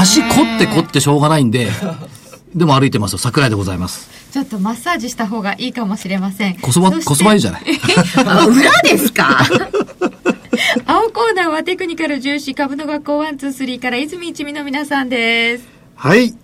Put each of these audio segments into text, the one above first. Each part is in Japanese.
足凝って凝ってしょうがないんで、でも歩いてますよ。桜井でございます。ちょっとマッサージした方がいいかもしれません。こそば、こそばいいじゃない。あ裏ですか？青コーナーはテクニカル重視株の学校123から泉一味の皆さんです。はい。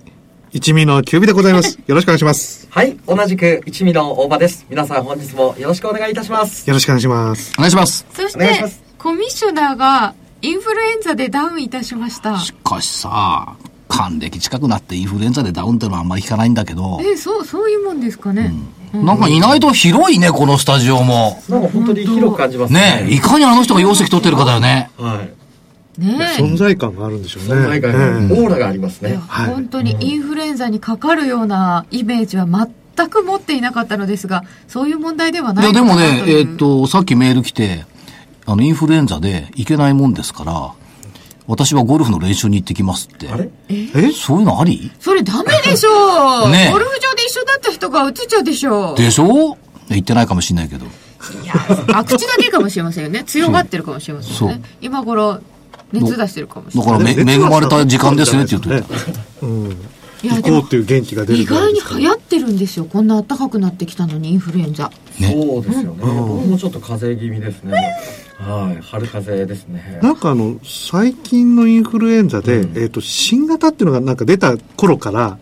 一味のキュービでございます。よろしくお願いします。はい、同じく一味の大場です。皆さん本日もよろしくお願いいたします。よろしくお願いします。お願いします。そしてコミッショナーがインフルエンザでダウンいたしました。しかしさ、還暦近くなってインフルエンザでダウンってのはあんまり聞かないんだけど、え、そう、そういうもんですかね。なんか意外と広いね、このスタジオも。なんか本当に広く感じますねえ、いかにあの人が容積取ってるかだよね。はい。ねえ。存在感があるんでしょうね。存在感が、ええオーラがありますね。はい本当にインフルエンザにかかるようなイメージは全く持っていなかったのですが、そういう問題ではないいや、でもね、えーっと、さっきメール来て、あの、インフルエンザで行けないもんですから、私はゴルフの練習に行ってきますって。あれ？え？そういうのあり？それダメでしょう、ねえゴルフ場で一緒だった人が移っちゃうでしょうでしょ？行ってないかもしれないけど。いや、あ、口だけかもしれませんよね。強がってるかもしれませんよそうね。今頃、熱出してるかもしれだない。からめ、恵まれた時間ですねって言っといた。うん。いや、行こうっ、ていう元気が出る意外に流行ってるんですよ。こんな暖かくなってきたのに、インフルエンザ。ねそうですよね。僕もちょっと風邪気味ですね。はい、春風邪ですね。なんかあの、最近のインフルエンザで、えっ、と、新型っていうのがなんか出た頃から、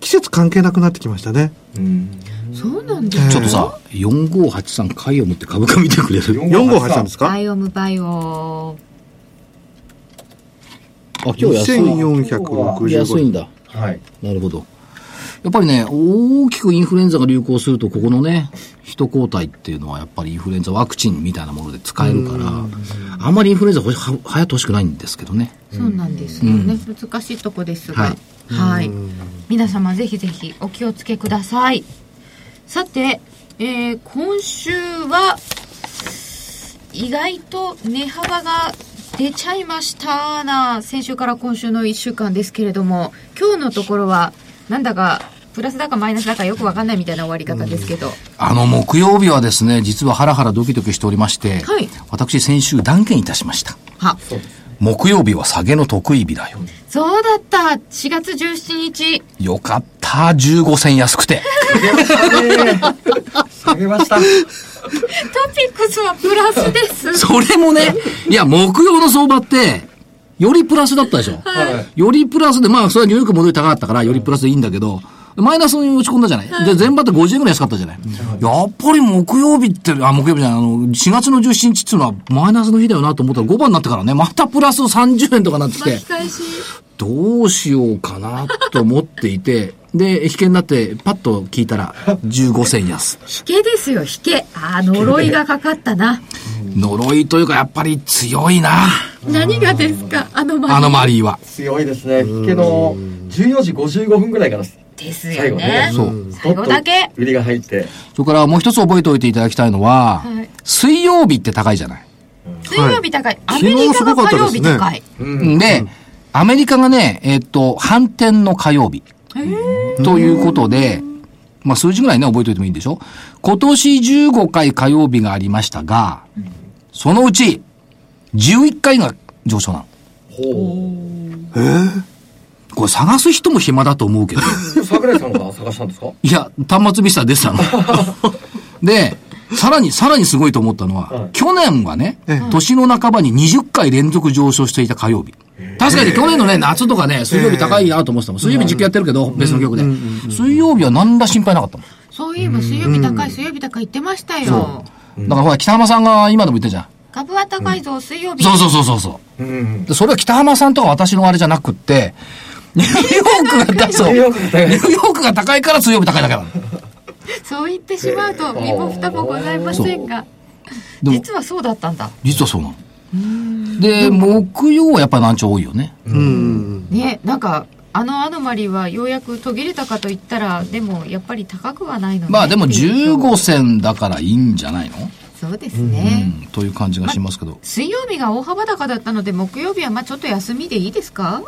季節関係なくなってきましたね。うん。そうなんですえちょっとさ、4583回を持って株価見てくれる 4583ですか？バイオムバイオ。あ、今日安い。1465安いんだ。はい。なるほど。やっぱりね、大きくインフルエンザが流行すると、ここのね、人抗体っていうのはやっぱりインフルエンザワクチンみたいなもので使えるから、あんまりインフルエンザはは流行ってほしくないんですけどね。そうなんですよね。難しいとこですが。はいはい。皆様ぜひぜひお気をつけください。さて、えー今週は、意外と値幅が出ちゃいましたな、先週から今週の1週間ですけれども、今日のところは、なんだか、プラスだかマイナスだかよくわかんないみたいな終わり方ですけど。あの、木曜日はですね、実はハラハラドキドキしておりまして、はい私先週断言いたしました。は、木曜日は下げの得意日だよ。そうだった。4月17日。よかった、15銭安くて。下げました。トピックスはプラスです。それもね、いや、木曜の相場って、よりプラスだったでしょ。はい。よりプラスで、まあ、それはニューヨーク戻り高かったから、よりプラスでいいんだけど、マイナスに落ち込んだじゃない。で、全場って50円ぐらい安かったじゃない。やっぱり木曜日って、あ、木曜日じゃない、あの、4月の17日っていうのはマイナスの日だよなと思ったら5番になってからね、またプラス30円とかなってきて巻き、返し。どうしようかなと思っていて、で、引けになって、パッと聞いたら、15銭安。引けですよ、引け。あー、呪いがかかったな。呪いというか、やっぱり強いな、何がですか、あのマリーアノマリーは。強いですね。引けの14時55分ぐらいからですよ最後ねね。そう。最後だけ。売りが入って。それからもう一つ覚えておいていただきたいのは、はい水曜日って高いじゃない？水曜日高い。アメリカが火曜日高い。うん。で、アメリカがね、えっと、反転の火曜日。ということで、まあ数字ぐらいね、覚えておいてもいいんでしょ？今年15回火曜日がありましたが、そのうち11回が上昇なの。これ探す人も暇だと思うけど。桜井さんが探したんですか？いや、端末見せたら出てたの。で、さらに、さらにすごいと思ったのは、はい去年はね、年の半ばに20回連続上昇していた火曜日。確かに去年のね、夏とかね、水曜日高いなと思ってたもん。水曜日実況やってるけど、別の曲で。水曜日は何ら心配なかったもん。そういえば水曜日高い、水曜日高い言ってましたよ。だからほら、北浜さんが今でも言ってんじゃん。株は高いぞ、水曜日。そうそうそうそうそう。うん。でそれは北浜さんとか私のあれじゃなくって、ニューヨークが、そう。ニニュューヨークが高いから水曜日高いだけだから。そう言ってしまうと身も蓋もございませんが。実はそうだったんだ。実はそうなの。で、木曜はやっぱり難聴多いよね。うん。ねなんかあのアノマリはようやく途切れたかと言ったらでもやっぱり高くはないのねまあでもっていう15銭だからいいんじゃないの？そうですね、うん、という感じがしますけど。水曜日が大幅高だったので木曜日はまあちょっと休みでいいですか、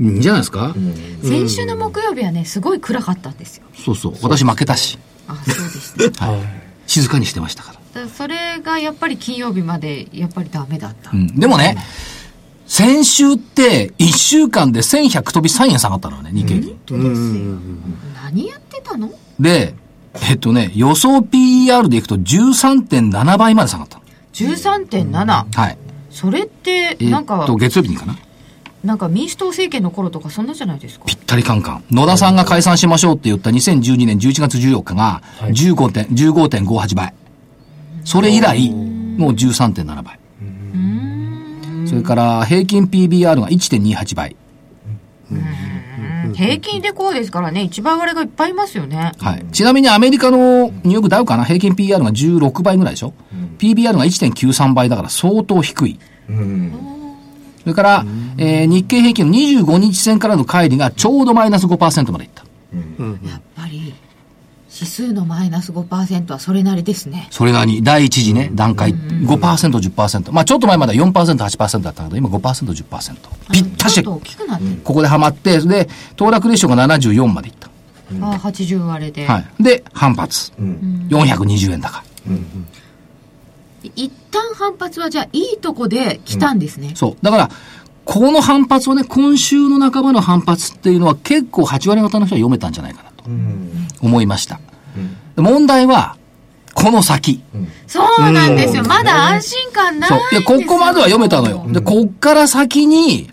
いいんじゃないですか、先週の木曜日はねすごい暗かったんですよそうそう。私負けたし、あそうでした静かにしてましたから。だからそれがやっぱり金曜日までやっぱりダメだった、うん。でもね、先週って1週間で1100飛び3円下がったのよね、日経平均。本当ですよ、何やってたの？で、えっとね、予想 PER でいくと13.7倍まで下がったの。13.7、はい。それってえなんか、っと、月曜日にかななんか民主党政権の頃とかそんなじゃないですかぴったりカンカン。野田さんが解散しましょうって言った2012年11月14日がはい15点、15.58倍。それ以来、もう13.7倍。それから平均 PBR が1.28倍。平均でこうですからね一番割れがいっぱいいますよねはい。ちなみにアメリカのニューヨークダウかな？平均 PBR が16倍ぐらいでしょ、?PBR が1.93倍だから相当低い。うん。それから、えー日経平均の25日線からの乖離がちょうどマイナス5%までいった。やっぱり指数のマイナス5%はそれなりですねそれなりに第一次ね、段階、5%、10%。まあちょっと前までは4%、8%だったけど、今5%、10%。ぴったしちょっと大きくなってる、ここでハマって、で、騰落レーションが74までいった。ああ80割れで、はい。で、反発。うん。420円高。一旦反発はじゃあいいとこで来たんですね、そう。だから、この反発をね、今週の半ばの反発っていうのは結構8割方の人は読めたんじゃないかなとうん。思いました。で問題は、この先。そうなんですよ、まだ安心感ないんそう。ですよいや、ここまでは読めたのよ。で、こっから先に、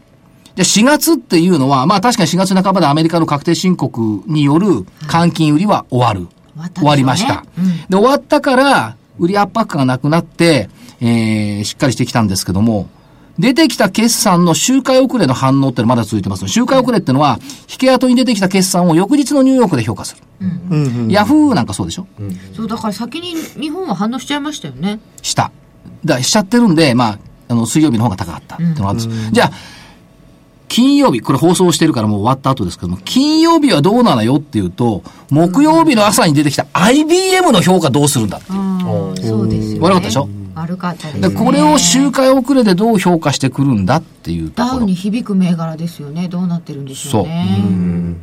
で、4月っていうのは、まあ確かに4月半ばでアメリカの確定申告による換金売りは終わる。終わったんでしょうね終わりました。うんで、終わったから、売り圧迫感がなくなって、えー、しっかりしてきたんですけども、出てきた決算の周回遅れの反応ってのはまだ続いてます。周回遅れってのは、引け跡に出てきた決算を翌日のニューヨークで評価する。うんうん。ヤフーなんかそうでしょ？そうだから先に日本は反応しちゃいましたよねした。だからしちゃってるんで、まあ、あの、水曜日の方が高かったっていうのがあるんです。じゃあ、金曜日、これ放送してるからもう終わった後ですけども、金曜日はどうなのよっていうと、木曜日の朝に出てきた IBM の評価どうするんだっていう。ああそうですよね悪かったでしょ？悪かったですね。でこれを周回遅れでどう評価してくるんだっていうところ。ダウに響く銘柄ですよね。どうなってるんでしょうね。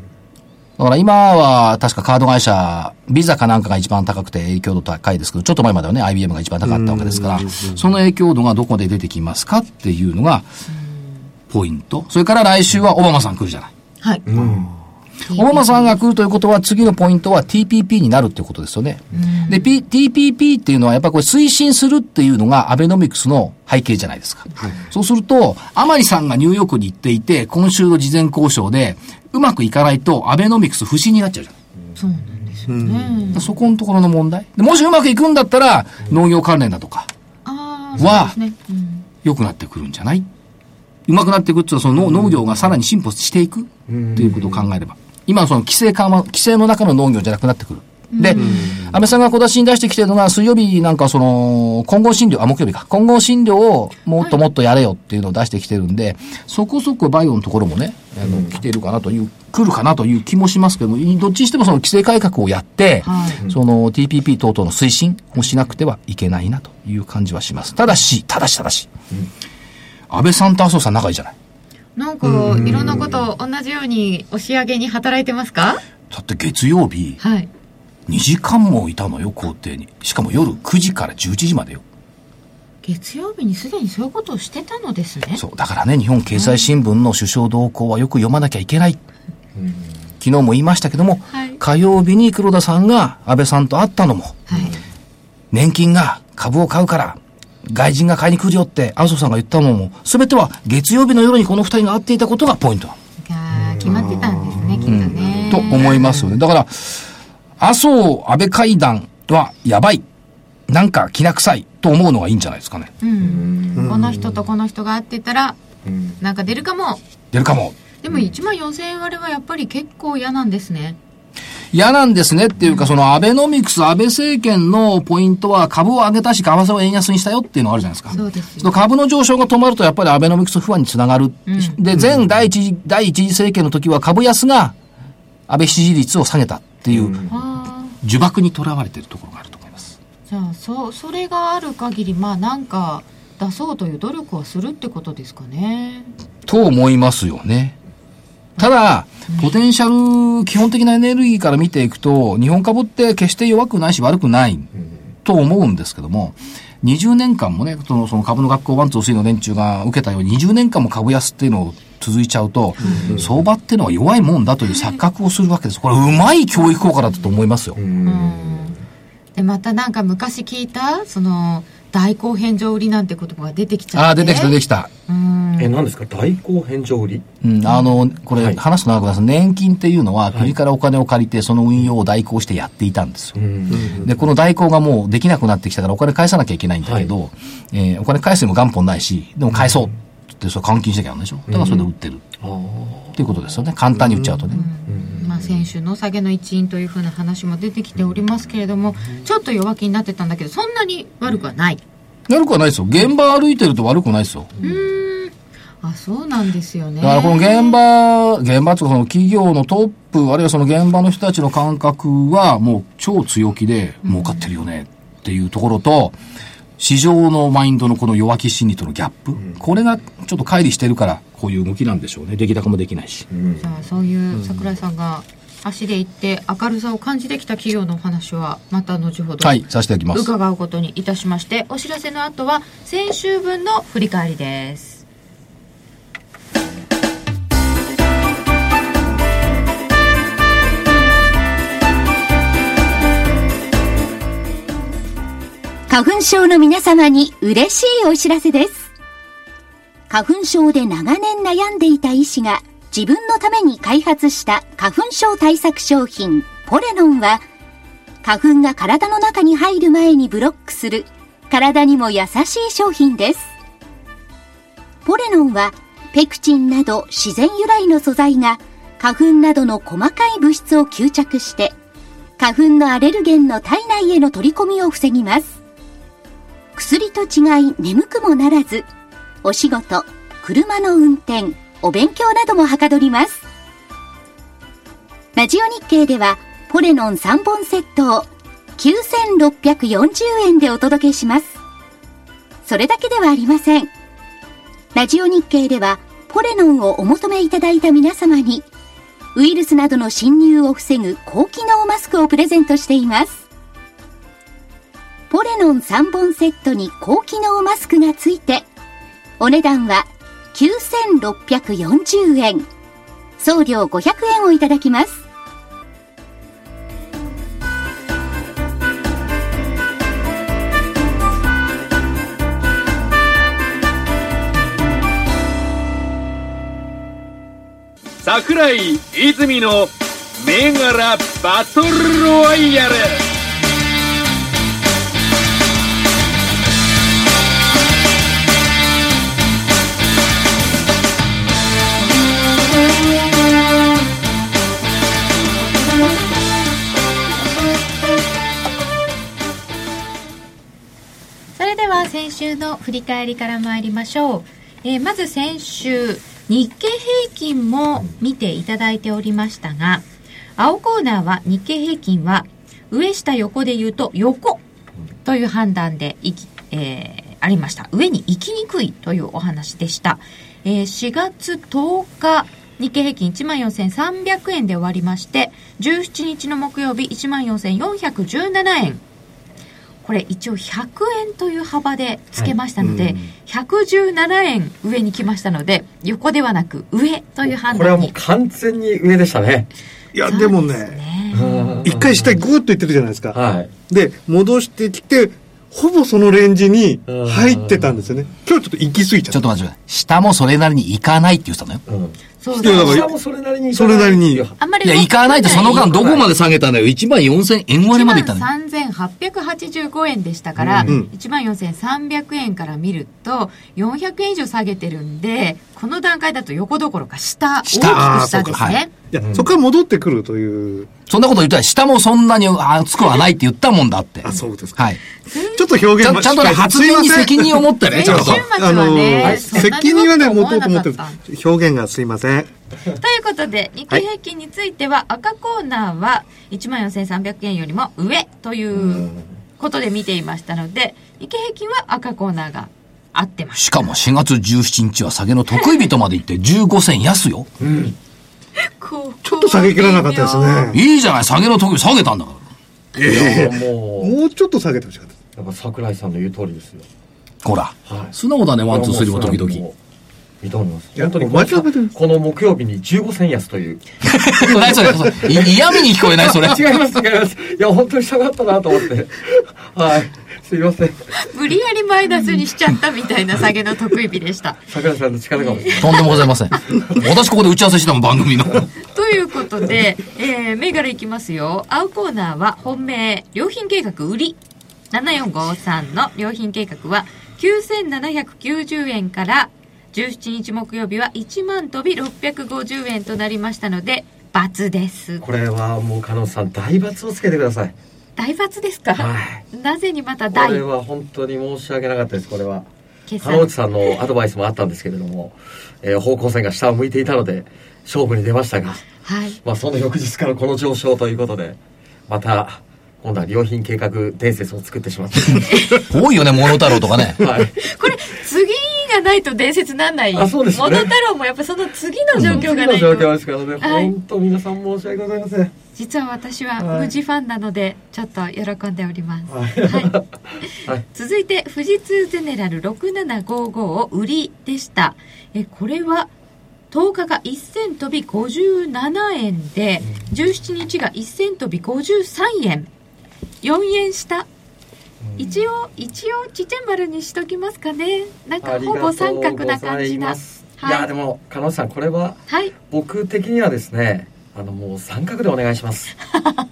だから今は確かカード会社、ビザかなんかが一番高くて影響度高いですけど、ちょっと前まではね、IBM が一番高かったわけですから、その影響度がどこで出てきますかっていうのが、ポイント。それから来週はオバマさん来るじゃない。はい、オ バマさんが来るということは、次のポイントは TPP になるっていうことですよね。で、P、TPP っていうのは、やっぱりこれ推進するっていうのがアベノミクスの背景じゃないですか。そうすると、甘利さんがニューヨークに行っていて、今週の事前交渉で、うまくいかないと、アベノミクス不信になっちゃうじゃん。そうなんですよね、そこのところの問題。でもしうまくいくんだったら、農業関連だとか、は良くなってくるんじゃない？うまくなっていくっていうのは、その農農業がさらに進歩していくっていうことを考えれば。今のその規制緩和、規制の中の農業じゃなくなってくる。で、安倍さんが小出しに出してきてるのが、水曜日なんかその、混合診療、あ、木曜日か。混合診療をもっともっとやれよっていうのを出してきてるんで、そこそこバイオのところもね、あの、来てるかなという、来るかなという気もしますけども、どっちにしてもその規制改革をやって、はいその TPP 等々の推進をしなくてはいけないなという感じはします。ただし、ただし、ただし、安倍さんと麻生さん仲いいじゃない。なんかいろんなこと同じように押し上げに働いてますか？だって月曜日、はい2時間もいたのよ、校庭に。しかも夜9時から11時までよ。月曜日にすでにそういうことをしてたのですねそう。だからね、日本経済新聞の首相動向はよく読まなきゃいけない。昨日も言いましたけども、はい火曜日に黒田さんが安倍さんと会ったのも、はい年金が株を買うから、外人が買いに来るよって麻生さんが言ったのも、すべては月曜日の夜にこの二人が会っていたことがポイント決まってたんですねきっとね、と思いますよね。だから、麻生安倍会談はやばい。なんか気な臭いと思うのがいいんじゃないですかね。うんこの人とこの人が会ってたらうんなんか出るかも出るかも。でも1万4000円割れはやっぱり結構嫌なんですね嫌なんですねっていうか、そのアベノミクス、安倍政権のポイントは株を上げたし、為替を円安にしたよっていうのがあるじゃないですか。そうですよその株の上昇が止まるとやっぱりアベノミクス不安につながる。で、前第一次、第一次政権の時は株安が安倍支持率を下げたっていう、あ呪縛にとらわれているところがあると思います。ーじゃあそそれがある限りまあなんか出そうという努力はするってことですかねと思いますよね。ただ、ポテンシャル、基本的なエネルギーから見ていくと、日本株って決して弱くないし悪くないと思うんですけども、20年間もね、そのその株の学校ワンツースリーの連中が受けたように、20年間も株安っていうのを続いちゃうと、相場っていうのは弱いもんだという錯覚をするわけです。これ、うまい教育効果だったと思いますよ。でまたなんか昔聞いたその代行返上売りなんて言葉が出てきちゃってああ、出てきた出てきた。うんえ、何ですか？代行返上売り？うん、あの、これ、はい話すと長くなります。年金っていうのは、国からお金を借りて、その運用を代行してやっていたんですよ。うん。で、この代行がもうできなくなってきたからお金返さなきゃいけないんだけど、えーお金返すにも元本ないし、でも返そうって、それ換金しなきゃなんでしょ？だからそれで売ってる。っていうことですよね。簡単に売っちゃうとね。まあ、先週の下げの一因というふうな話も出てきておりますけれどもちょっと弱気になってたんだけどそんなに悪くはない。悪くはないですよ。現場歩いてると悪くないですよ。あそうなんですよね。だからこの現場、現場というかその企業のトップ、あるいはその現場の人たちの感覚はもう超強気で儲かってるよねっていうところと、市場のマインドのこの弱気心理とのギャップ、これがちょっと乖離してるから、こういう動きなんでしょうね。出来高もできないし。じゃあそういう桜井さんが足で行って明るさを感じてきた企業のお話はまた後ほどはい、させていただきます。伺うことにいたしましてお知らせの後は先週分の振り返りです花粉症の皆様に嬉しいお知らせです。花粉症で長年悩んでいた医師が自分のために開発した花粉症対策商品ポレノンは花粉が体の中に入る前にブロックする体にも優しい商品です。ポレノンはペクチンなど自然由来の素材が花粉などの細かい物質を吸着して花粉のアレルゲンの体内への取り込みを防ぎます。薬と違い眠くもならず、お仕事、車の運転、お勉強などもはかどります。ラジオ日経では、ポレノン3本セットを9640円でお届けします。それだけではありません。ラジオ日経では、ポレノンをお求めいただいた皆様に、ウイルスなどの侵入を防ぐ高機能マスクをプレゼントしています。ポレノン3本セットに高機能マスクがついて、お値段は9640円。送料500円をいただきます。桜井泉の銘柄バトルロワイヤルでは先週の振り返りから参りましょう、えーまず先週日経平均も見ていただいておりましたが青コーナーは日経平均は上下横で言うと横という判断でいき、えーありました。上に行きにくいというお話でした、えー4月10日日経平均14,300円で終わりまして17日の木曜日14,417円これ一応100円という幅でつけましたので、はい117円上に来ましたので横ではなく上という判これはもう断に完全に上でしたね。いや、でもね、ね一回下にグーッといってるじゃないですか。はい。で、戻してきて、ほぼそのレンジに入ってたんですよね。今日ちょっと行き過ぎちゃった。ちょっと待ってください。下もそれなりに行かないって言ってたのよ。うん。そうもそれなりに。それなりに。あんまりいや、行かないってその間どこまで下げたのよ？1万4000円割れまで行ったのよ。3885円でしたから、うん。1万4300円から見ると400円以上下げてるんでこの段階だと横どころか下、大きく下下ですあーそうかはねい。いや、そこから戻ってくるという、そんなこと言ったら下もそんなに熱くはないって言ったもんだって。あ、そうですか。はい。ちょっと表現ちゃんちゃんとね、発言に責任を持ってね、ちゃんと。先週末はね、はいそんなに責任はね、持とうと思ってる。表現がすいません。ということで、日経平均については、赤コーナーは14,300円よりも上ということで見ていましたので、日経平均は赤コーナーが合ってます。しかも4月17日は下げの得意日とまで行って15銭安よ。こうちょっと下げきらなかったですね。いいじゃない、下げの得意日下げたんだから。いやもうもうちょっと下げてほしかった。やっぱ桜井さんの言う通りですよほら。はい素直だね、ワン、ツー、スリーも時々。認めますいや本当にもう間違えてるこの木曜日に15銭安という 何それそれい 嫌味に聞こえないそれ。違います違いますいや本当に下がったなと思ってはいすいません無理やりマイナスにしちゃったみたいな下げの特異日でした。桜井さんの力かもしれないとんでもございません。私ここで打ち合わせしたもん、番組の。ということで、えー、銘柄いきますよ。青コーナーは本命、良品計画売り。7453の良品計画は9790円から17日木曜日は1万飛び650円となりましたので、×です。これはもう加納さん大罰をつけてください大罰ですか、はい。なぜにまたこ大れは本当に申し訳なかったです。これは。決加納内さんのアドバイスもあったんですけれども、えー方向線が下を向いていたので勝負に出ましたがはい。まあその翌日からこの上昇ということでまた今度は良品計画伝説を作ってしまっ 多いよね、モノタロウとかね。た はい。これ、次がないと伝説なんない。あそうですねモノタロウもやっぱその次の状況がないと。次の状況ですからね、はい本当皆さん申し訳ございません実は私ははい富士ファンなので、ちょっと喜んでおります。はいはい。はい続いて、富士通ゼネラル6755を売りでした。え、これは、10日が1000飛び57円で、17日が1000飛び53円。4円下。一応、一応、ちっちゃい丸にしときますかね。なんか、ほぼ三角な感じな。いやでも加納さんこれははい。僕的にはですねあのもう三角でお願いします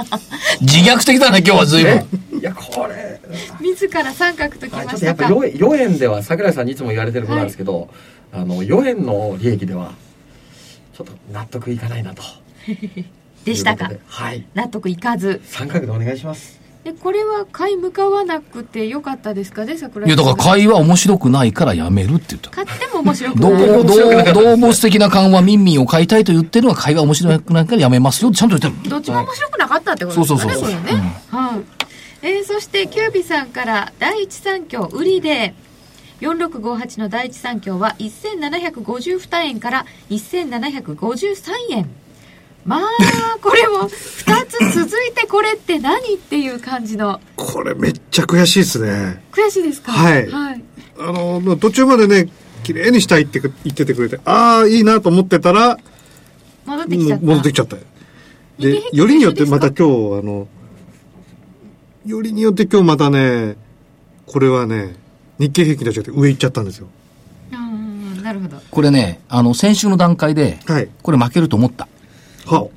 自虐的だね、今日は随ね分。いやこれ自ら三角ときあましたか。ちょっとやっぱ 4, 4円では桜井さんにいつも言われてることなんですけど、あの4円の利益ではちょっと納得いかないなと でしたかはい納得いかず。三角でお願いしますで、これは買い向かわなくてよかったですかね、桜いや、だからい。会話面白くないからやめるって言った。買っても面白くどう、ない。どう、動物的な緩和、民民を買いたいと言ってるのは会話面白くないからやめますよってちゃんと言ってる。どっちも面白くなかったってことですかね、そうそうそうこれね。はい。えーそして、キュービさんから、第一三共売りで、4658の第一三共は1752円から1753円。まあ、これも2つ続いてこれって何っていう感じの。これめっちゃ悔しいですね。悔しいですか？はいはい。あの、途中までね、綺麗にしたいって言っててくれて、ああ、いいなと思ってたら、戻ってきちゃった。戻ってきちゃった。でよりによってまた今日、あの、よりによって今日またね、これはね、日経平均と違って上行っちゃったんですよ。うんうん、なるほど。これね、あの、先週の段階で、はい。これ負けると思った。は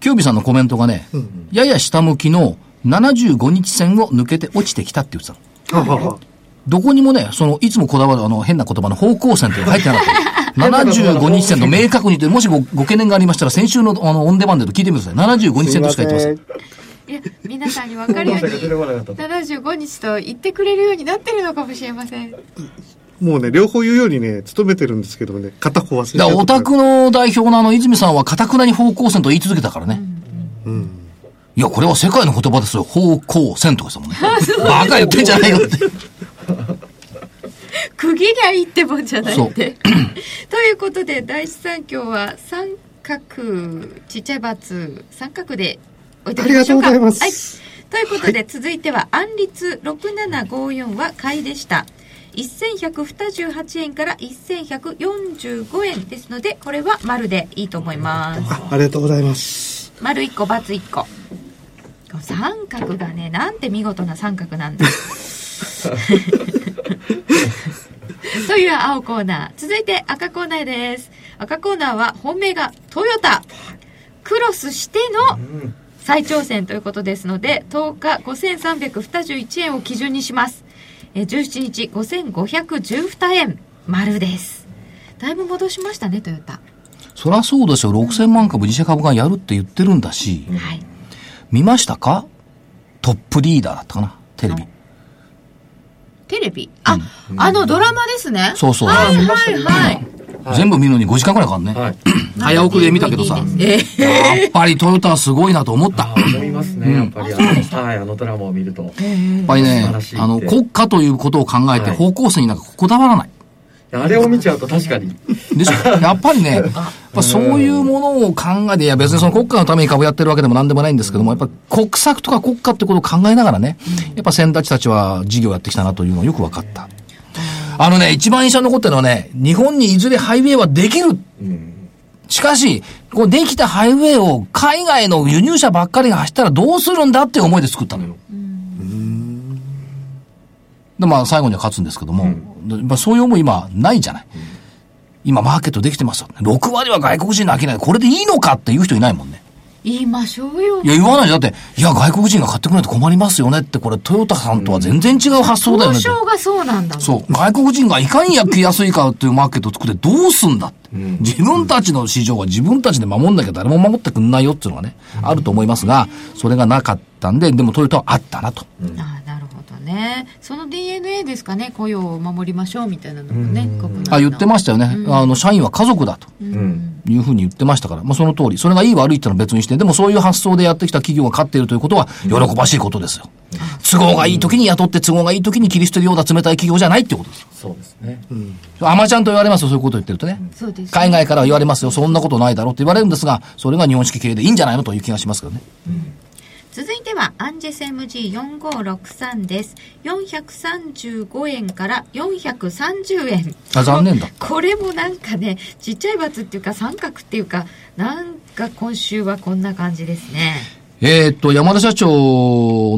キュービさんのコメントがね、うんやや下向きの75日線を抜けて落ちてきたって言ってたの。はははどこにもね、その、いつもこだわるあの、変な言葉の方向線っていうのが入ってなかった。75日線と明確に言って、もしごご懸念がありましたら、先週のあの、オンデマンドで聞いてみてください。75日線としか言ってません。いや、皆さんに分かるように、こなかったと75日と言ってくれるようになってるのかもしれません。もうね、両方言うようにね、努めてるんですけどね、片方忘れちゃだから、うオタクの代表のあの、泉さんは、かたくなに方向線と言い続けたからね。うん。いや、これは世界の言葉ですよ。方向線とかしたもんね。バカ言ってんじゃないよって。区切りゃいいってもんじゃないそうって。ということで、第一三共は三角、ちっちゃいバツ、三角で置いておきましょうか。ありがとうございますはい。ということで、続いては、安立6754は買いでした。1128円から1145円ですので、これは丸でいいと思います。あありがとうございます。丸1個、×1 個。三角がね、なんて見事な三角なんだ。という青コーナー。続いて赤コーナーです。赤コーナーは本命がトヨタ。クロスしてのうん再挑戦ということですので、10日5321円を基準にします。えー17日5512円、丸です。だいぶ戻しましたねトヨタ。そりゃそうですよ。6000万株自社株がやるって言ってるんだし、はい。見ましたか？トップリーダーだったかなテレビ。テレビ？あ、あのドラマですね。そうそう。はいはいはい全部見るのに5時間くらいかかるね。はい。早送りで見たけどさ。やっぱりトヨタはすごいなと思った。思いますね、やっぱり。あのはい、あのドラマを見ると。やっぱりねあの、国家ということを考えてはい方向性になんかこだわらない。あれを見ちゃうと確かに。でしょ やっぱりね、やっぱそういうものを考えて、いや別にその国家のために株やってるわけでもなんでもないんですけども、やっぱ国策とか国家ってことを考えながらね、やっぱ先達たちは事業やってきたなというのがよく分かった。あのね、一番印象に残ってるのはね、日本にいずれハイウェイはできる。しかし、こうできたハイウェイを海外の輸入車ばっかりが走ったらどうするんだっていう思いで作ったのよ。で、まあ最後には勝つんですけども、でまあ、そういう思い今ないじゃない。今マーケットできてますよ。6割は外国人の商い。これでいいのかっていう人いないもんね。言いましょうよいや、言わない。だって、いや、外国人が買ってくれないと困りますよねって、これトヨタさんとは全然違う発想だよね。交渉がそうなんだそう。外国人がいかに焼きやすいかっていうマーケットを作ってどうすんだって。自分たちの市場は自分たちで守んなきゃ誰も守ってくんないよっていうのがね、あると思いますが、それがなかったんで、でもトヨタはあったなと。ねその DNA ですかね雇用を守りましょうみたいなのもね国内のあ、言ってましたよね。あの、社員は家族だと。うん。いうふうに言ってましたから、まあその通り。それがいい悪いっていうのは別にして、でもそういう発想でやってきた企業が勝っているということは、喜ばしいことですよ。都合がいい時に雇って都合がいい時に切り捨てるような冷たい企業じゃないってことですよ。そうですね。アマちゃんと言われますよ、そういうことを言ってるとね。そうですね海外からは言われますよ、そんなことないだろうって言われるんですが、それが日本式経営でいいんじゃないのという気がしますけどね。続いてはアンジェス MG4563 です。435円から430円。あ残念だ。これもなんかねちっちゃいバツっていうか三角っていうかなんか今週はこんな感じですね。えーっと、山田社長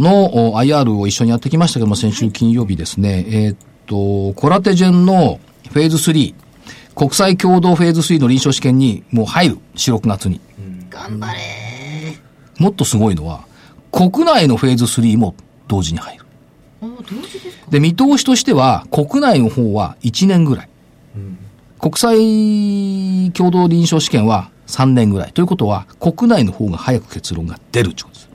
のお IR を一緒にやってきましたけども、先週金曜日ですね、えーっと、コラテジェンのフェーズ3、国際共同フェーズ3の臨床試験にもう入る、4、6月に。頑張れもっとすごいのは、国内のフェーズ3も同時に入る。お同時ですかで、見通しとしては、国内の方は1年ぐらい。国際共同臨床試験は3年ぐらい。ということは、国内の方が早く結論が出るってことです。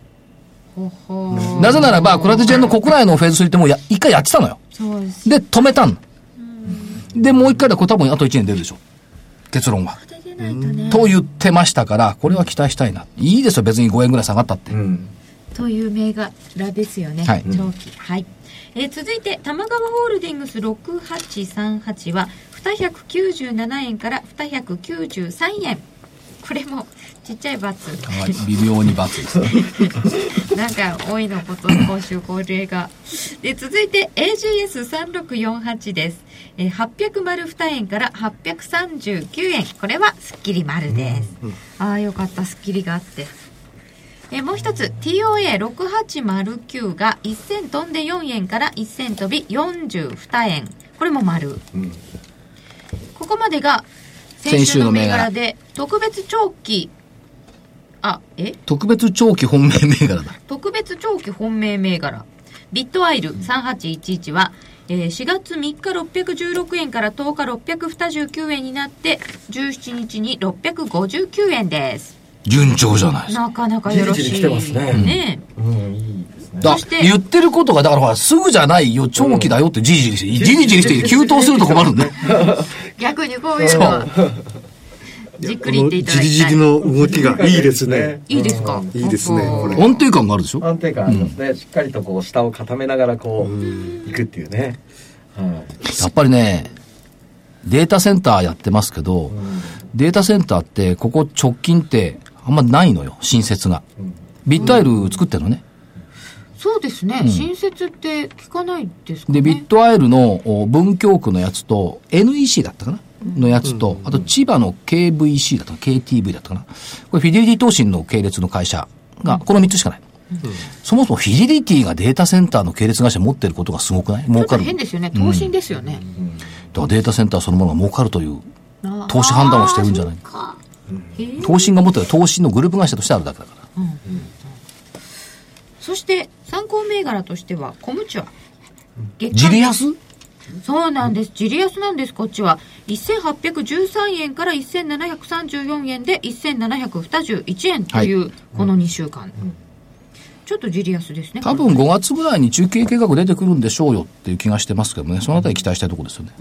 なぜならば、クラテジェンの国内のフェーズ3ってもうや一回やってたのよ。で止めたの。で、もう一回でこれ多分あと1年出るでしょ。結論は。と言ってましたから、これは期待したいな。いいですよ、別に5円ぐらい下がったって。うん。という銘柄ですよね、はい。長期。はい、えー続いて玉川ホールディングス6838は297円から293円。これもちっちゃいバツ。はい、微妙に×ですね。なんか多いのこと今週これが。で続いて AGS3648 です、えー、800丸2円から839円。これはすっきり丸です、ああよかった。すっきりがあってえーもう一つ TOA6809 が1銭飛んで4円から1銭飛び42円。これも丸、ここまでが先週の銘柄。で特別長期あえ？特別長期本命銘柄だ。特別長期本命銘柄。ビットアイル3811は、えー4月3日616円から10日629円になって17日に659円です順調じゃないですか。なかなかよろしいじりじり来てますねねうん、いいですね。だそして言ってることが、だからほら、すぐじゃないよ、長期だよってじりじりして、じりじりして、急騰すると困るんだよ。逆にこういうのはじっくり言っていただじりきたいじりの動きがいいですね。いいですか？いいですねこれ安定感があるでしょ？安定感ありますね。しっかりとこう、下を固めながらこう、いくっていうね。はい。やっぱりね、データセンターやってますけど、データセンターって、ここ直近って、あんまないのよ、新設が。ビットアイル作ってるのね。そうですね、新設って聞かないですかね。で、ビットアイルのお文京区のやつと、NEC だったかな？のやつと、あと千葉の KVC だったかな？KTV だったかな？これフィデリティ投信の系列の会社が、この3つしかない。そもそもフィデリティがデータセンターの系列会社持ってることがすごくない？儲かる。変ですよね。投信ですよね、だからデータセンターそのものが儲かるという投資判断をしてるんじゃない？か投信が持ってる投信のグループ会社としてあるだけだから。そして参考銘柄としてはコムチュアジリ安？そうなんです。ジリ安なんです、こっちは。1813円から1734円で1721円という、この2週間。ちょっとジリ安ですね。多分5月ぐらいに中期計画出てくるんでしょうよっていう気がしてますけどね、そのあたり期待したいところですよね。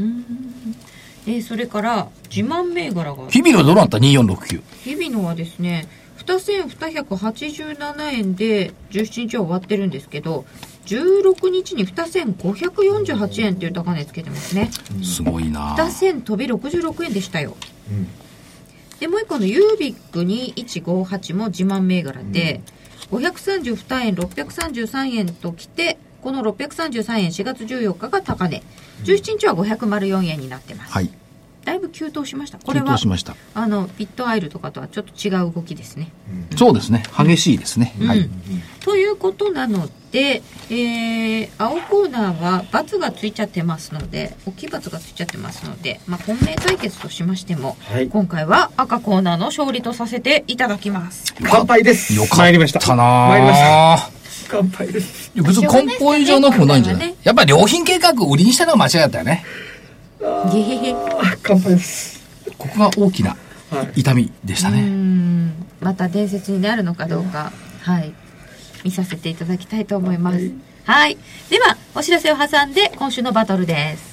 えーそれから、自慢銘柄が。日々のどうなった ?2469。日々のはですね2287円で17日は終わってるんですけど16日に2548円っていう高値つけてますねすごいな2000飛び66円でしたよ、でもう一個のユービック2158も自慢銘柄で、532円633円ときてこの633円4月14日が高値17日は504円になってます、はい。だいぶ急騰しましたこれ検は討しました。あのビットアイルとかとはちょっと違う動きですね。そうですね。激しいですね。うんはい。ということなので、えー、青コーナーは×がついちゃってますので大きい×がついちゃってますので、まあ、本命対決としましても、はい今回は赤コーナーの勝利とさせていただきます。乾杯ですよか参りました参りました乾杯ですいや別に根本じゃなくもないんじゃない、ねやっぱり良品計画を売りにしたのが間違いだったよね。あ乾杯ですここが大きな痛みでしたーね。んまた伝説になるのかどうか、はい、見させていただきたいと思います。はい。では、お知らせを挟んで今週のバトルです。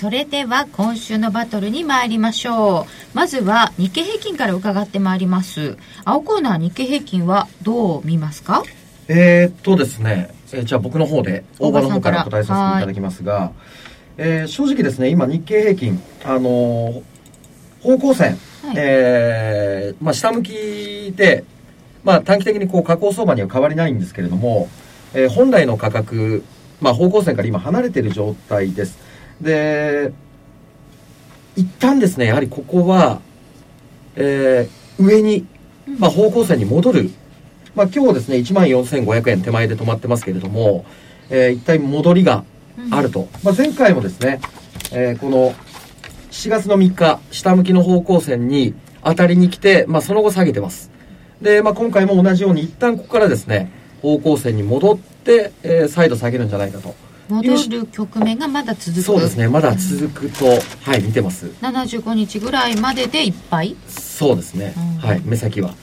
それでは今週のバトルに参りましょう。まずは日経平均から伺ってまいります。青コーナー日経平均はどう見ますか？えー、っとですね、えーじゃあ僕の方で大場の方から答えさせていただきますが、えー正直ですね今日経平均あのー方向線、はい。えーまあ、下向きで、まあ、短期的にこう下降相場には変わりないんですけれども、えー本来の価格、まあ、方向線から今離れている状態ですで一旦ですねやはりここは、えー上に、まあ、方向線に戻るまあ、今日ですね、1万4500円手前で止まってますけれども、えー一体戻りがあると。まあ、前回もですね、えーこの7月の3日、下向きの方向線に当たりに来て、まあ、その後下げてます。で、まあ、今回も同じように一旦ここからですね、方向線に戻って、えー再度下げるんじゃないかと。戻る局面がまだ続く。そうですね、まだ続くと、はい、見てます。75日ぐらいまででいっぱい？そうですね、うんはい、目先は。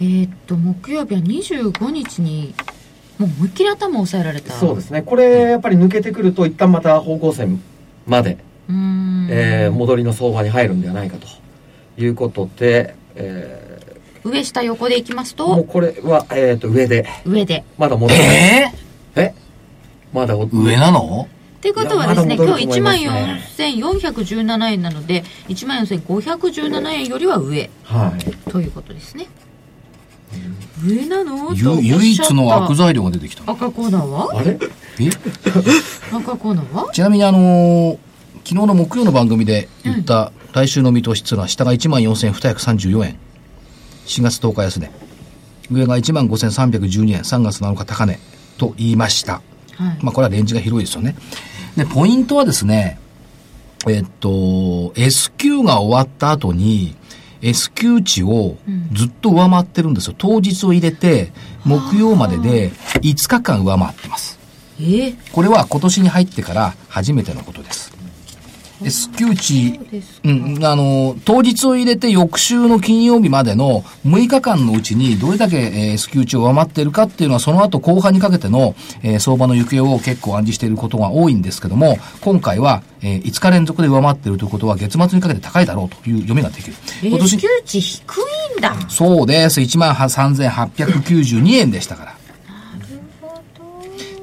えーっと、木曜日は25日に、もう思いっきり頭を押さえられた。そうですね、これやっぱり抜けてくると、一旦また方向線まで、うーん。えー戻りの相場に入るんではないかということで、え上下横でいきますーもうと、これは、えー、と上で上で。まだ戻らないええまだー、上なの？っていうことはですね、ま今日だ戻ると思いますね14,417円なので、14,517円よりは上はいということですね。上なの？とゆおっしゃった唯一の悪材料が出てきた。赤コーナーは？あれ？え？赤コーナーは？ちなみにあのー昨日の木曜の番組で言った来週の見通しっていうのは下が14,234円。4月10日安値。上が15,312円。3月7日高値。と言いました。はい。まあこれはレンジが広いですよね。で、ポイントはですね、えっと、S q が終わった後に、S q 値をずっと上回ってるんですよ。当日を入れて、木曜までで5日間上回ってます。えー、これは今年に入ってから初めてのことです。S q 値そうん、あの、当日を入れて翌週の金曜日までの6日間のうちにどれだけえー S q 値を上回っているかっていうのはその後後半にかけての、えー相場の行方を結構暗示していることが多いんですけども、今回は、えー5日連続で上回っているということは月末にかけて高いだろうという読みができる。今 S 年級値低いんだそうです。13,892円でしたから。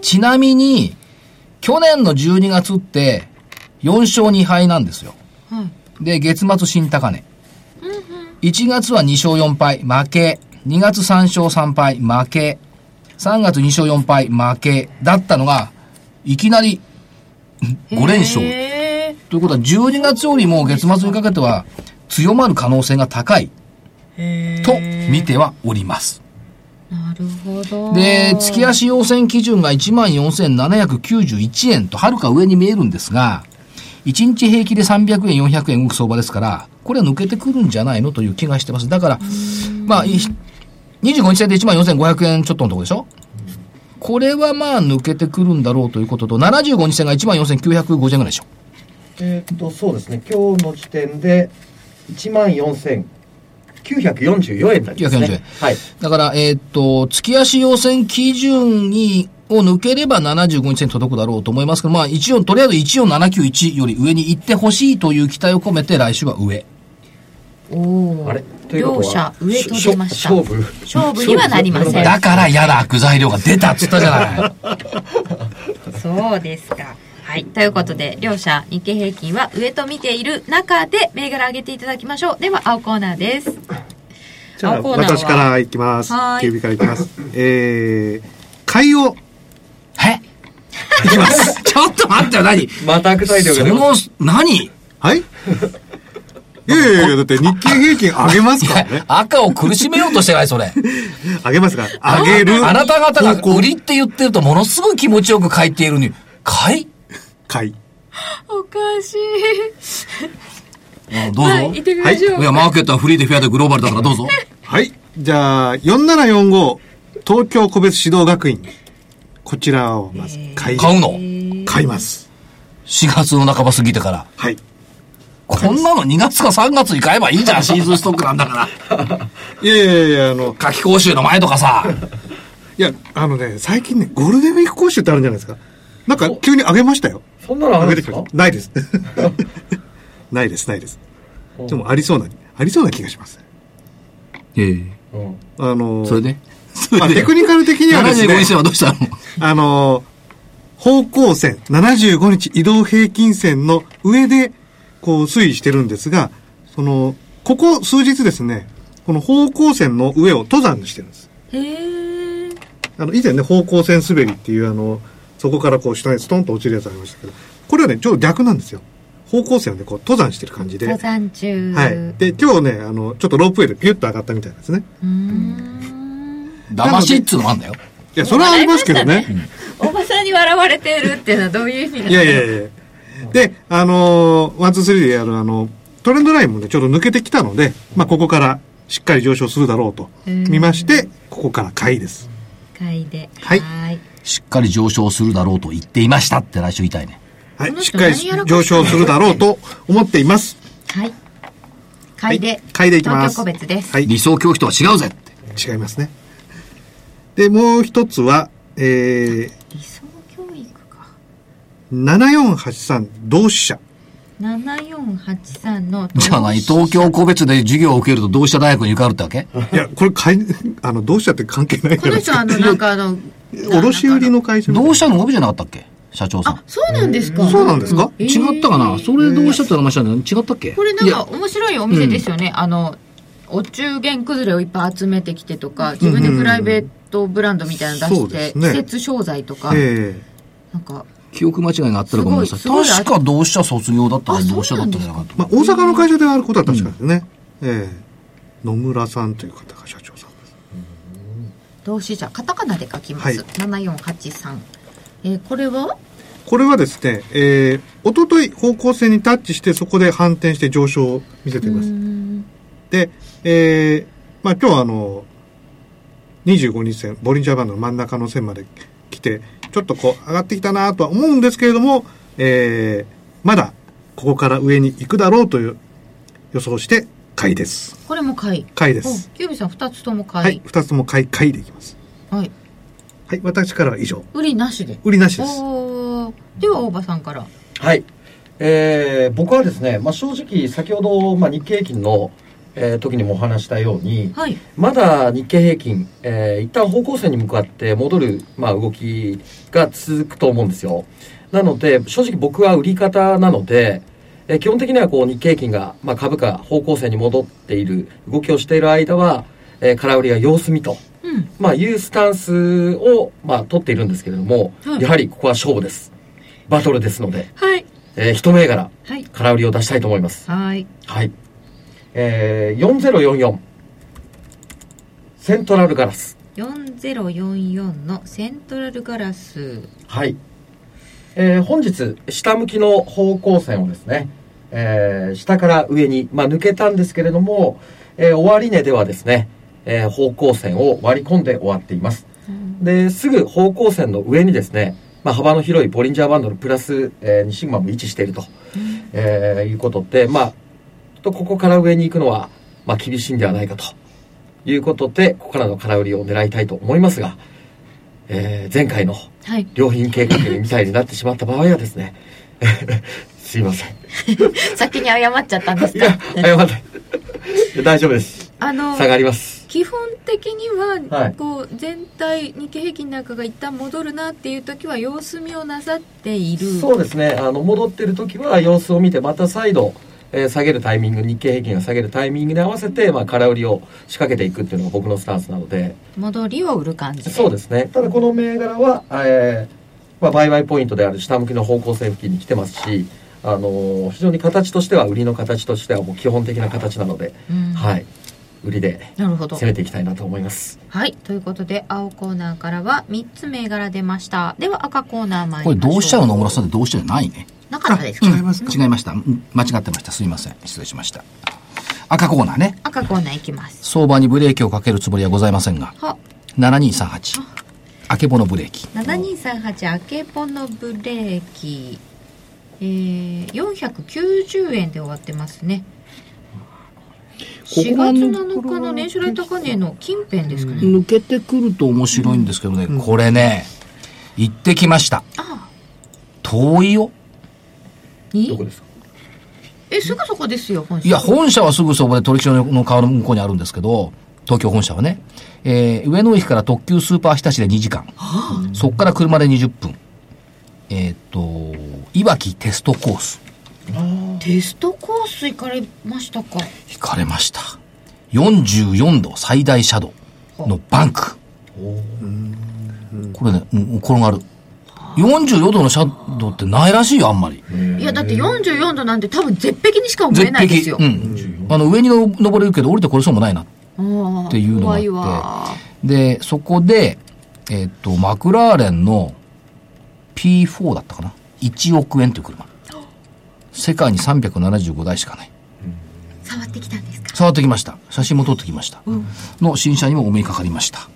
ちなみに、去年の12月って4勝2敗なんですよ。はいで、月末新高値。1月は2勝4敗、負け。2月3勝3敗、負け。3月2勝4敗、負け。だったのが、いきなり5連勝。へということは、12月よりも月末にかけては強まる可能性が高いと見てはおります。ーなるほどで、月足要線基準が14,791円とはるか上に見えるんですが、1日平気で300円、400円動く相場ですから、これは抜けてくるんじゃないのという気がしてます。だから、まあ、い25日線で14,500円ちょっとのところでしょ？これはまあ抜けてくるんだろうということと、75日線が14,950円ぐらいでしょ？えーっとそうですね。今日の時点で1万4944円になりますね。944円。はい。だから、えーっと、月足要線基準に、を抜ければ75日に届くだろうと思いますけど、まあ一応、とりあえず14791より上に行ってほしいという期待を込めて来週は上。おあれ？ということ両者は上と出ました勝負勝負にはなりませんだから嫌な悪材料が出たっつったじゃない。そうですか。はい。ということで、両者日経平均は上と見ている中で、銘柄上げていただきましょう。では、青コーナーです。じゃあ、青コーナーは私からいきます。はーい KB からいきます。えー、買いを、え？いきます。ちょっと待ってよ、何？また悪材料がそ出ますの、何？はい？いやいやいや、だって日経平均上げますからね。赤を苦しめようとしてない、それ。上げますか？ら。上げる。あなた方が売りって言ってるとものすごい気持ちよく書いているのに、買い？買い。おかしい。うんどうぞ。はい、行ってみましょう。いや、マーケットはフリーでフェアでグローバルだからどうぞ。はい。じゃあ、4745、東京個別指導学院。こちらをまず買い。買うの？買います。4月の半ば過ぎてから。はい。こんなの2月か3月に買えばいいじゃん、シーズンストックなんだから。いやいやいや、あの、夏季講習の前とかさ。いや、あのね、最近ね、ゴールデンウィーク講習ってあるんじゃないですか。なんか、急に上げましたよ。そんなのあるんですか？上げてきま。ないです。ないです、ないです。でも、ありそうな、ありそうな気がします。ええ。うんあの、それで？まあ、テクニカル的にはですね75、日はどうしたの？あの、方向線、75日移動平均線の上で、こう推移してるんですが、その、ここ数日ですね、この方向線の上を登山してるんです。へー。あの、以前ね、方向線滑りっていうあの、そこからこう下にストンと落ちるやつありましたけど、これはね、ちょっと逆なんですよ。方向線をね、こう登山してる感じで。登山中。はい。で、今日ね、あの、ちょっとロープウェイでピュッと上がったみたいですね。うーん。騙しっつうのもあんだよ。いや、それはありますけどね。おばさんに笑われてるっていうのはどういう意味なのいやいやいやで、あのー、 one、two、three でやる、あの、トレンドラインもね、ちょっと抜けてきたので、まあ、ここからしっかり上昇するだろうと見まして、ここから買いです。買いで。はい。しっかり上昇するだろうと言っていましたって来週言いたいね。はいし人っかり上昇するだろうと思っています。はい。買いで。はい買いでいきます東京個別です。はい。理想教師とは違うぜって。違いますね。で、もう一つは、え理想教育か。ー、7483同志社。7483の。じゃあ何東京個別で授業を受けると同志社大学に受かるってわけ？いや、これ買い、あの、同志社って関係ないじこの人あの、ゃないですか。なんかあの、卸売の会社同志社の帯じゃなかったっけ？社長さんあ。、そうなんですか。そうなんですか？えー違ったかな？それ同志社って名前したんだよね違ったっけ？これなんか面白いお店ですよね。あの、お中元崩れをいっぱい集めてきてとか、自分でプライベートブランドみたいなの出して、そうですね。季節商材とか、えなんか、記憶間違いがあったらごめんなさい。確か同志社卒業だったかあ同志社だったんじゃなかっえまあ、大阪の会社であることは確かですね。ええ。野村さんという方が社長さんです。同志社、カタカナで書きます。はい。7483。えーこれは？これはですね、えー、おととい方向性にタッチしてそこで反転して上昇を見せています。で、えー、まあ今日はあの、25日線、ボリンジャーバンドの真ん中の線まで来て、ちょっとこう上がってきたなとは思うんですけれども、えー、まだここから上に行くだろうという予想して買いです。これも買い。買いです。おキュービーさん2つとも買い。はい、二つとも買い、買いでいきます。はい。はい、私からは以上。売りなしで。売りなしです。では、大場さんから。はい。えー、僕はですね、まあ、正直、先ほど、まあ、日経平均の、えー時にもお話したように、はい。まだ日経平均、えー一旦方向性に向かって戻る、まあ、動きが続くと思うんですよ。なので、正直僕は売り方なので、えー基本的にはこう日経平均が、まあ、株価方向性に戻っている、動きをしている間は、えー空売りは様子見と、うん。まあ、いうスタンスを、まあ、取っているんですけれども、はいやはりここは勝負です。バトルですので、はい。えー一銘柄、はい。空売りを出したいと思います。はい。はい。えー、4044。セントラルガラス。4044のセントラルガラス。はい。えー、本日、下向きの方向線をですね、えー、下から上に、まあ、抜けたんですけれども、えー、終値ではですね、えー、方向線を割り込んで終わっています。で、すぐ方向線の上にですね、まあ、幅の広いボリンジャーバンドのプラス、えー、2シグマも位置していると、えーいうことで、まあ、とここから上に行くのは、まあ、厳しいんではないかということで、ここからの空売りを狙いたいと思いますが、えー前回のはい。良品計画みたいになってしまった場合はですね、すいません。先に謝っちゃったんですか、謝らない。大丈夫です。あの、下がります。基本的には、はいこう全体日経平均なんかが一旦戻るなっていう時は様子見をなさっているそうですね。あの、戻ってる時は様子を見て、また再度、えー下げるタイミング、日経平均が下げるタイミングに合わせて、まあ、空売りを仕掛けていくっていうのが僕のスタンスなので、戻りを売る感じでそうですね。ただこの銘柄は、えーまあ、売買ポイントである下向きの方向性付近に来てますし、あのー非常に形としては、売りの形としてはもう基本的な形なので、うんはい。売りでなるほど攻めていきたいなと思います。はいということで青コーナーからは3つ銘柄出ましたでは赤コーナー参これりましょう同志社の野村さんで同志社じゃないね。なかったですか？違いますか？違いました。うん間違ってました。すいません。失礼しました。赤コーナーね。赤コーナーいきます相場にブレーキをかけるつもりはございませんが、は7238。あけぼのブレーキ。7238あけぽのブレーキえー、490円で終わってますね4月7日の年初来高値の近辺ですかね、抜けてくると面白いんですけどね、これね、行ってきました。あ遠いよ。に？どこですか？えすぐそこですよ本社いや、本社はすぐそこで取引所の川の向こうにあるんですけど、東京本社はね。えー、上野駅から特急スーパー日立で2時間。そっから車で20分。えっ、と、いわきテストコース。テストコース行かれましたか？引かれました。44度最大斜度のバンク。これね、うん、転がる。44度の斜度ってないらしいよ、あんまり。いやだって44度なんて多分絶壁にしか思え。ないですよ、うん。あの、上にの登れるけど降りてこれそうもないな。あっていうのがあって怖いわで、そこで、えっ、と、マクラーレンの P4 だったかな。1億円という車。世界に375台しかない。触ってきたんですか？触ってきました。写真も撮ってきました。の新車にもお目にかかりました。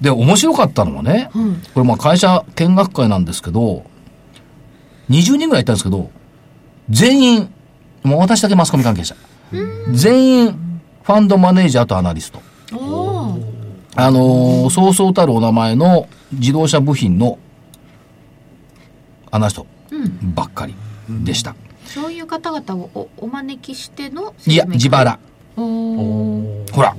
で、面白かったのはね、これまあ会社見学会なんですけど、20人ぐらいいたんですけど、全員、もう私だけマスコミ関係者。全員、ファンドマネージャーとアナリスト。あのーそうそうたるお名前の自動車部品のアナリストばっかりでした。そういう方々をおお招きしてのいや、自腹。ほら、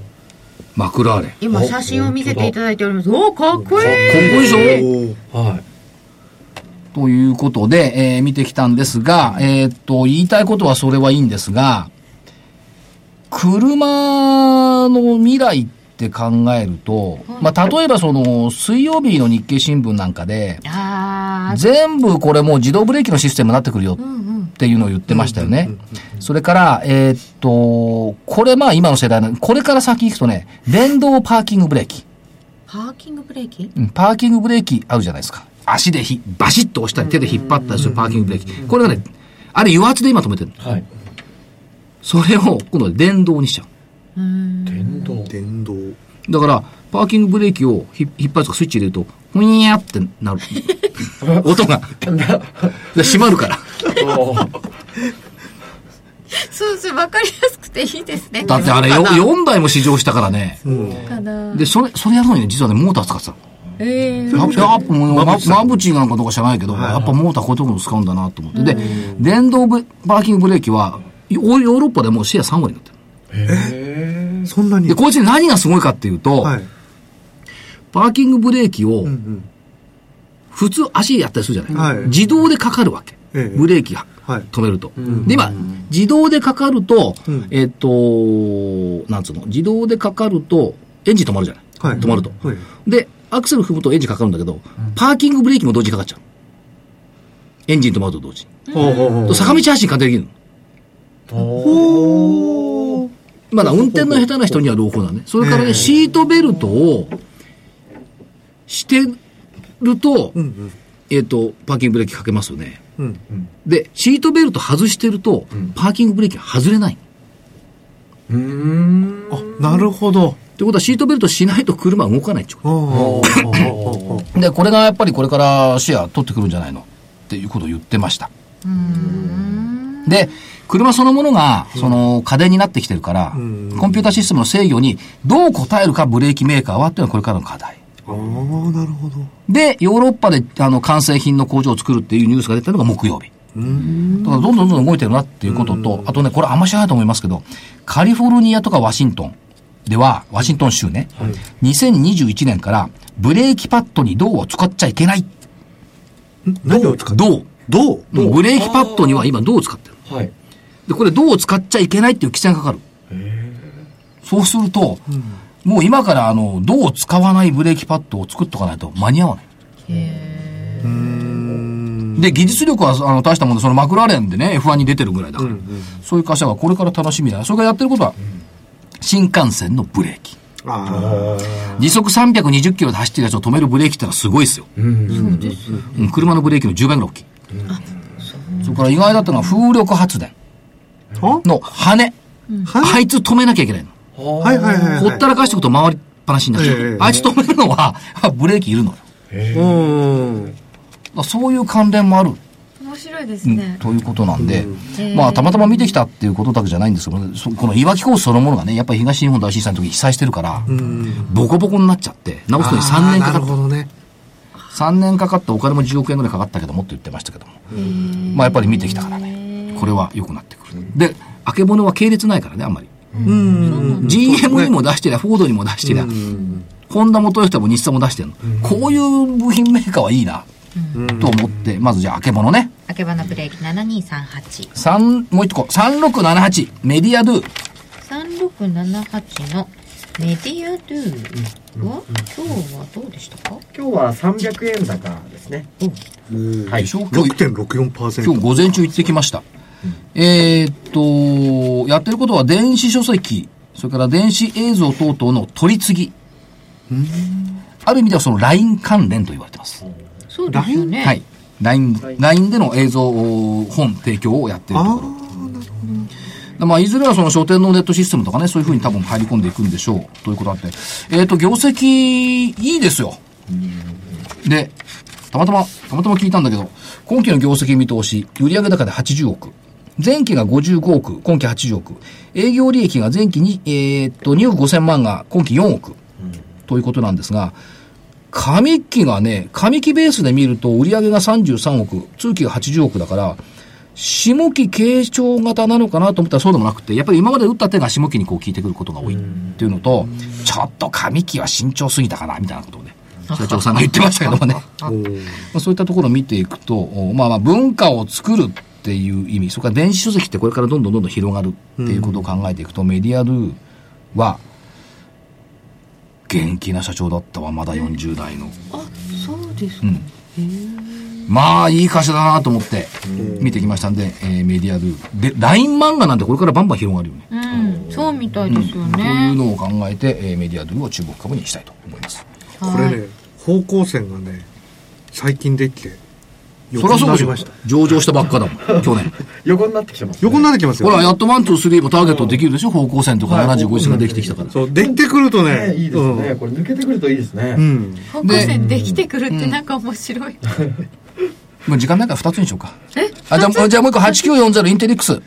マクラーレ。ン。かっ今写真を見せていただいております。お。おかっこいい。こいいでしょ？はい。ということで、えー見てきたんですが、えーっと、言いたいことはそれはいいんですが、車の未来って考えると、まあ、例えばその、水曜日の日経新聞なんかで、全部これもう自動ブレーキのシステムになってくるようんうんっていうのを言ってましたよね。それから、えーっと、これまあ今の世代の、これから先行くとね、電動パーキングブレーキ。パーキングブレーキ？うんパーキングブレーキあるじゃないですか。足でひ、バシッと押したり手で引っ張ったりするパーキングブレーキ。これがね、あれ油圧で今止めてる。はい。それを今度は電動にしちゃう。電動。電動。だから、パーキングブレーキをひ引っ張るとかスイッチ入れると、ふにゃーってなる。音が。で閉まるから。そうそう、わかりやすくていいですね。だってあれよ、4台も試乗したからね。で、それ、それやるのにね、実はね、モーター使ってたの。ええやっぱ、やっぱもう、ままぶちなんかどうか知らないけど、やっぱモーターこういうところ使うんだなと思って。で、電動ブパーキングブレーキは、ヨヨーロッパでもうシェア3割になってる。そんなに。で、こいつに何がすごいかっていうと、はい。パーキングブレーキを。普通足やったりするじゃない、はい自動でかかるわけ。ええブレーキがはい。止めると。で、今、自動でかかると、うんえっと、なんつうの、自動でかかると、エンジン止まるじゃない、はい止まると。はい。で、アクセル踏むとエンジンかかるんだけど、パーキングブレーキも同時にかかっちゃう。エンジン止まると同時に。坂道走り簡単にできるの。まだ運転の下手な人には朗報だね。それからね、ええシートベルトをしてると、うんうん。えっ、と、パーキングブレーキかけますよね。うん。で、シートベルト外してると、パーキングブレーキが外れない。うーん。あ、なるほど。ってことはシートベルトしないと車は動かないってこおと。で、これがやっぱりこれからシェア取ってくるんじゃないの？っていうことを言ってました。で、車そのものが、その、家電になってきてるから、んコンピュータシステムの制御にどう応えるかブレーキメーカーはっていうのはこれからの課題。ああ、なるほど。で、ヨーロッパで、あの、完成品の工場を作るっていうニュースが出たのが木曜日。うん。だからどんどんどんどん動いてるなっていうことと、あとね、これあんま知らないと思いますけど、カリフォルニアとかワシントンでは、ワシントン州ね、2021年からブレーキパッドに銅を使っちゃいけない。何を使って銅。どううんブレーキパッドには今銅を使ってる。はい。で、これ銅を使っちゃいけないっていう規制がかかる。そうすると、もう今からあの、銅を使わないブレーキパッドを作っとかないと間に合わない。で、技術力はあの大したもんで、そのマクラーレンでね、F1 に出てるぐらいだから、そういう会社がこれから楽しみだ。それからやってることは、新幹線のブレーキ。あ時速320キロで走ってるやつを止めるブレーキってのはすごいですよ。うん車のブレーキの10倍ぐらい大きい。それから意外だったのは風力発電あ。の羽。あいつ止めなきゃいけないの。はいはいはいはい。ほったらかしておくと回りっぱなしになっちゃう。ええあいつ止めるのはブレーキいるのよ。うん。だからそういう関連もある。面白いですうんね。ということなんで、うんまあ、たまたま見てきたっていうことだけじゃないんですけど、そこのいわきコースそのものがね、やっぱり東日本大震災の時に被災してるから、ボコボコになっちゃって、直すのに3年かかった。ほどね。3年かかったお金も10億円ぐらいかかったけどもって言ってましたけども。まあ、やっぱり見てきたからね、これは良くなってくる。で、あけぼのは系列ないからね、あんまり。うん。GM にも出してりゃ、フォードにも出してりゃ、ホンダもトヨタも日産も出してるの。こういう部品メーカーはいいな、と思って、まずじゃあ、あけぼのね。あけばなブレーキ7238。三もう一個、3678、メディアドゥ。3678のメディアドゥは、今日はどうでしたか？今日は300円高ですね。はいでしょ？今日6.64%。今日午前中行ってきました。えーっと、やってることは電子書籍、それから電子映像等々の取り次ぎ。ある意味ではその LINE 関連と言われてます。そうですよね。はい。LINE、LINE での映像本提供をやってるところ。でまあ、いずれはその書店のネットシステムとかね、そういうふうに多分入り込んでいくんでしょう。ということあって。えっ、と、業績、いいですよ。で、たまたま、たまたま聞いたんだけど、今期の業績見通し、売上高で80億。前期が55億、今期80億。営業利益が前期に、えっ、と、2億5000万が今期4億。ということなんですが、上期がね、上期ベースで見ると売上が33億、通期が80億だから、下期継承型なのかなと思ったらそうでもなくて、やっぱり今まで打った手が下期にこう効いてくることが多いっていうのと、ちょっと上期は慎重すぎたかな、みたいなことをね、社長さんが言ってましたけどもね。まあそういったところを見ていくと、おまあまあ文化を作るっていう意味、それから電子書籍ってこれからどんどんどんどん広がるっていうことを考えていくと、メディアドゥは、元気な社長だったわ、まだ40代の。あ、そうですか。まあ、いい会社だなと思って、見てきましたんで、えーメディアドゥ。で、LINE 漫画なんてこれからバンバン広がるよね。うん、そうみたいですよこういうね。のを考えて、えーメディアドゥを注目株にしたいと思います。これね、方向線がね、最近できて、そりゃそうでしょ。上場したばっかだもん、去年。横になってきてます、ね。横になってきますよ。ほら、やっと one、two、three もターゲットできるでしょ？方向線とか75線ができてきたから。そう、できてくるとねね、いいですね、これ抜けてくるといいですね。うん。うん。方向線できてくるってなんか面白い。もう時間ないから2つにしようか。え？あ、じゃあ、じゃあもう一個8940インテリックス。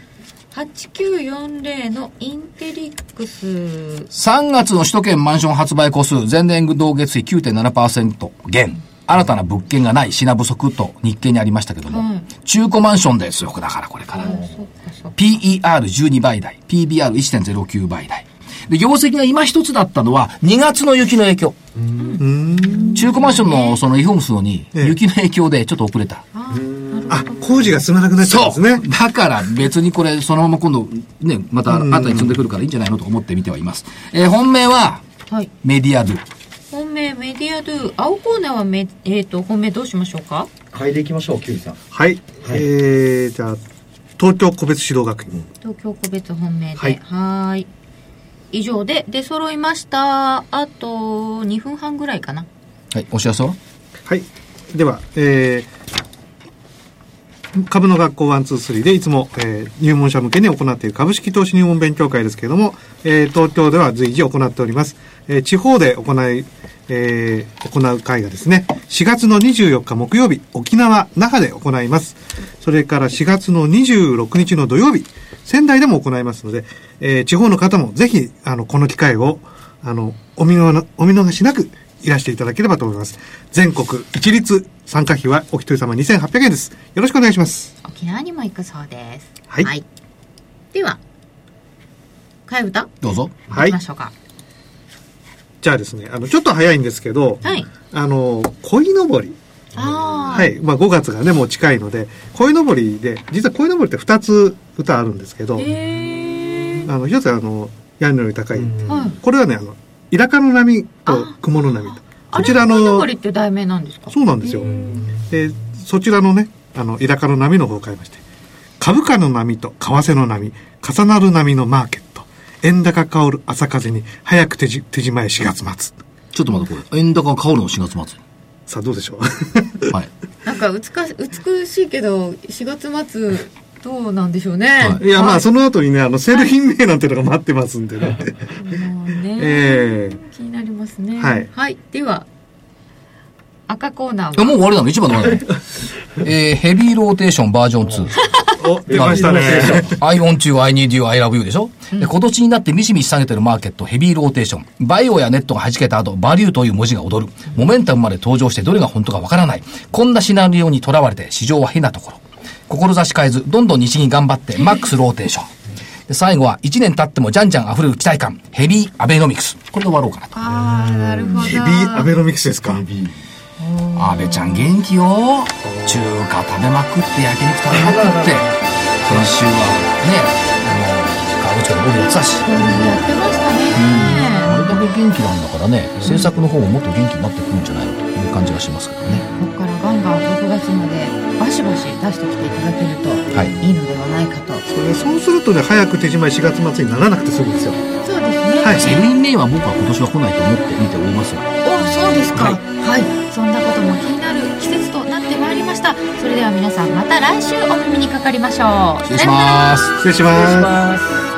8940のインテリックス。3月の首都圏マンション発売戸数、前年同月比9.7%減。新たな物件がない品不足と日経にありましたけども、はい中古マンションですよ、だからこれから。そっかそっか。PER12 倍台、PBR1.09 倍台。で、業績が今一つだったのは、2月の雪の影響。中古マンションのそのリフォームするのに、ええ雪の影響でちょっと遅れた。あ、工事が進まなくなっちゃうんですね。だから別にこれ、そのまま今度、ね、また後に積んでくるからいいんじゃないのと思って見てはいます。えー本命は、はい。メディアドゥ。本命メディアドゥ。青コーナーはめ、えっ、と、本命どうしましょうか？嗅いでいきましょう、キュウリさん。はい。えー、じゃあ、東京個別指導学院。東京個別本命で。はいはーい。以上で出揃いました。あと、2分半ぐらいかな。はい、お知らせは？はい。では、えー、株の学校123でいつも、えー入門者向けに行っている株式投資入門勉強会ですけれども、えー東京では随時行っております。えー地方で行い、えー行う会がですね、4月の24日木曜日、沖縄、那覇で行います。それから4月の26日の土曜日、仙台でも行いますので、えー地方の方もぜひ、あの、この機会を、あの、お見逃お見逃しなくいらしていただければと思います。全国一律参加費はお一人様2800円です。よろしくお願いします。沖縄にも行くそうです。はいでは、替え歌？どうぞ。はいましょうか。じゃあですね、あの、ちょっと早いんですけど、はい。あの、鯉のぼり。ああ。はい。まあ5月がね、もう近いので、鯉のぼりで、実は鯉のぼりって2つ歌あるんですけど、えあの、一つはあの、屋根のより高い。これはね、あの、イラカの波と雲の波と。こちらのって題名なんですか？そうなんですよ。で、そちらのね、あの、イラカの波の方を変えまして、株価の波と為替の波、重なる波のマーケット、円高香る朝風に、早く手じ手じまえ4月末。ちょっと待ってこれ。円高香るの4月末？さあ、どうでしょうに。はい。なんか美し美しいけど、4月末、どうなんでしょうね。はいいや、まあ、その後にね、あの、セール品名なんていうのが待ってますんでね。もうね、ええ気になりますね。はいでは、赤コーナーは。あもう終わりなの？一番の終わりなの えー、ヘビーローテーションバージョン2。お、出ましたね。I want you, I need you, I love you でしょ、で今年になってミシミシ下げてるマーケット、ヘビーローテーション。バイオやネットが弾けた後、バリューという文字が踊る。モメンタムまで登場してどれが本当かわからない。こんなシナリオにとらわれて市場は変なところ。志変えず、どんどん西に頑張って、マックスローテーション。で最後は、1年経ってもじゃんじゃん溢れる期待感、ヘビーアベノミクス。これで終わろうかなと。ああ、なるほど。ヘビーアベノミクスですか？安倍ちゃん元気よ。中華食べまくって、焼肉食べまくって。先週はね、あの、川口から僕やってたし。やってましたね。あれだけ元気なんだからね、政策の方ももっと元気になってくるんじゃないの？という感じがしますけどね。ここからガンガン6月までバシバシ出してきていただけるとはいいいのではないかと。そうするとね、早く手じまえ4月末にならなくて済むんですよ。そうですね。はい Sell i n May は僕は今年は来ないと思って見ておりますよ。お、そうですか。ははいい。そんなことも気になる季節となってまいりました。それでは皆さんまた来週お耳にかかりましょう。失礼します。失礼し。ます。